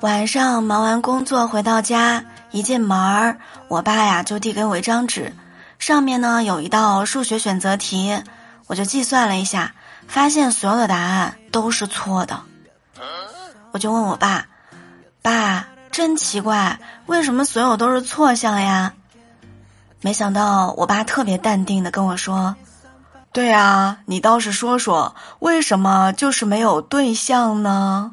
晚上忙完工作回到家一进门儿我爸呀就递给我一张纸上面呢有一道数学选择题我就计算了一下发现所有的答案都是错的。我就问我爸爸真奇怪为什么所有都是错项呀？没想到我爸特别淡定的跟我说对呀你倒是说说为什么就是没有对象呢？